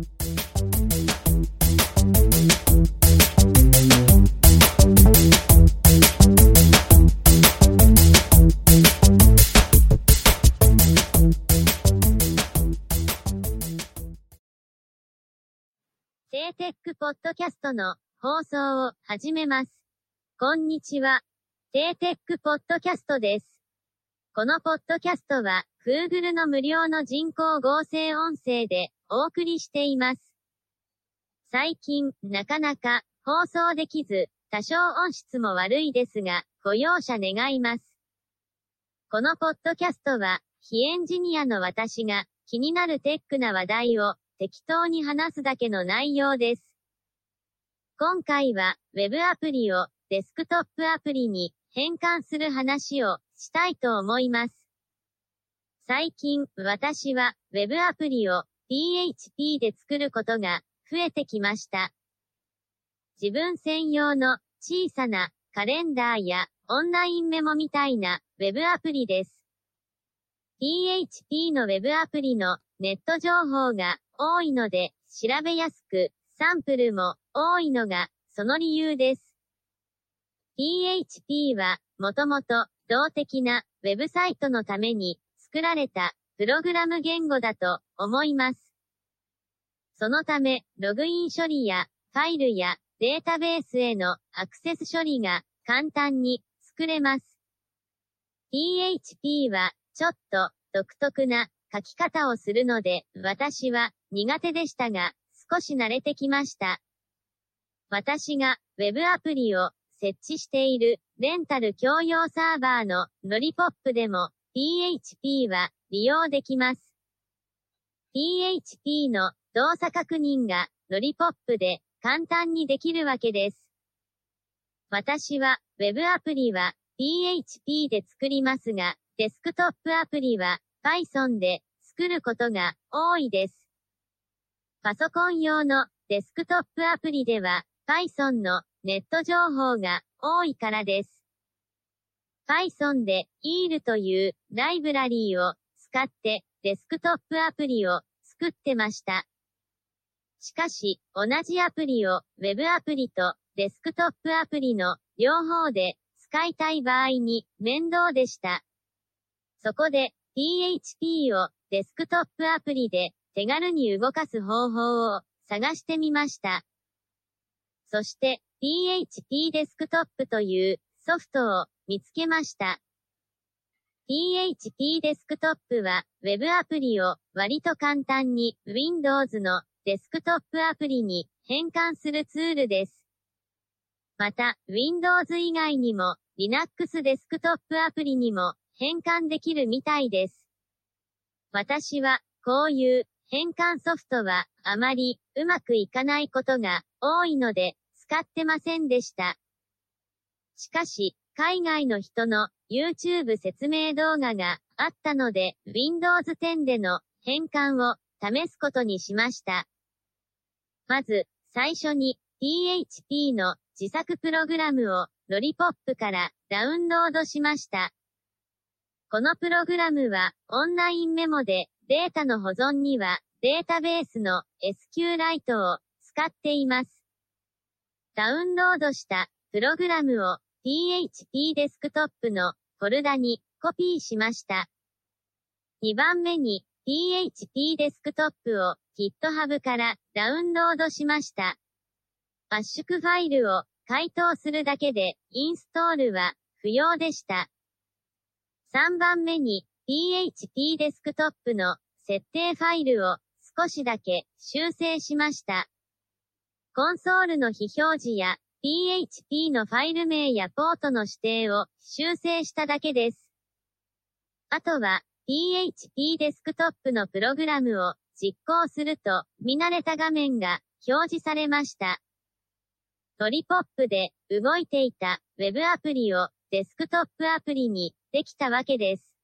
聖テックポッドキャストの放送を始めます。こんにちは。聖テックポッドキャストです。このポッドキャストは Google の無料の人工合成音声でお送りしています。最近、なかなか放送できず、多少音質も悪いですが、ご容赦願います。このポッドキャストは、非エンジニアの私が気になるテックな話題を適当に話すだけの内容です。今回は Web アプリをデスクトップアプリに変換する話をしたいと思います。最近、私は Web アプリを PHP で作ることが増えてきました。自分専用の小さなカレンダーやオンラインメモみたいな Web アプリです。PHP の Web アプリのネット情報が多いので調べやすく、サンプルも多いのがその理由です。PHP はもともと動的なウェブサイトのために作られたプログラム言語だと思います。そのため、ログイン処理やファイルやデータベースへのアクセス処理が簡単に作れます。PHP はちょっと独特な書き方をするので、私は苦手でしたが、少し慣れてきました。私が Web アプリを設置しているレンタル共用サーバーのロリポップでも PHP は利用できます。PHP の動作確認がロリポップで簡単にできるわけです。私は Web アプリは PHP で作りますが、デスクトップアプリは Python で作ることが多いです。パソコン用のデスクトップアプリでは Python のネット情報が多いからです。Python で EAL というライブラリーを使ってデスクトップアプリを作ってました。しかし、同じアプリを Web アプリとデスクトップアプリの両方で使いたい場合に面倒でした。そこで PHP をデスクトップアプリで手軽に動かす方法を探してみました。そして PHP デスクトップというソフトを見つけました。PHP デスクトップは Web アプリを割と簡単に Windows のデスクトップアプリに変換するツールです。また、Windows 以外にも Linux デスクトップアプリにも変換できるみたいです。私は、こういう変換ソフトはあまりうまくいかないことが多いので使ってませんでした。しかし、海外の人の YouTube 説明動画があったので Windows 10での変換を試すことにしました。まず、最初に PHP の自作プログラムをロリポップからダウンロードしました。このプログラムはオンラインメモでデータの保存にはデータベースの SQLite を使っています。ダウンロードしたプログラムを PHP デスクトップのフォルダにコピーしました。2番目に PHP デスクトップを GitHub からダウンロードしました。圧縮ファイルを解凍するだけでインストールは不要でした。3番目に PHP デスクトップの設定ファイルを少しだけ修正しました。コンソールの非表示や PHP のファイル名やポートの指定を修正しただけです。あとは PHP デスクトップのプログラムを実行すると見慣れた画面が表示されました。トリポップで動いていた Web アプリをデスクトップアプリにできたわけです。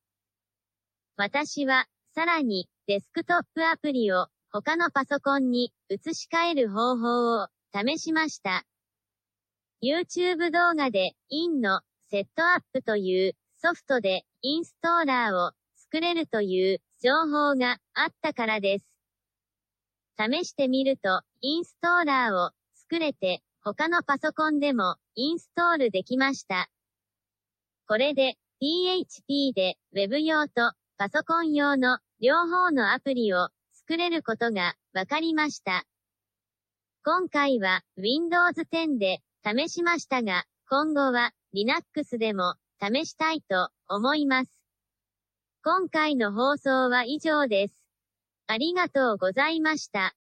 私はさらにデスクトップアプリを他のパソコンに移し替える方法を試しました。YouTube 動画で IN のセットアップというソフトでインストーラーを作れるという情報があったからです。試してみると、インストーラーを作れて、他のパソコンでもインストールできました。これで PHP で Web 用とパソコン用の両方のアプリを作れることがわかりました。今回は Windows 10で試しましたが、今後は Linux でも試したいと思います。今回の放送は以上です。ありがとうございました。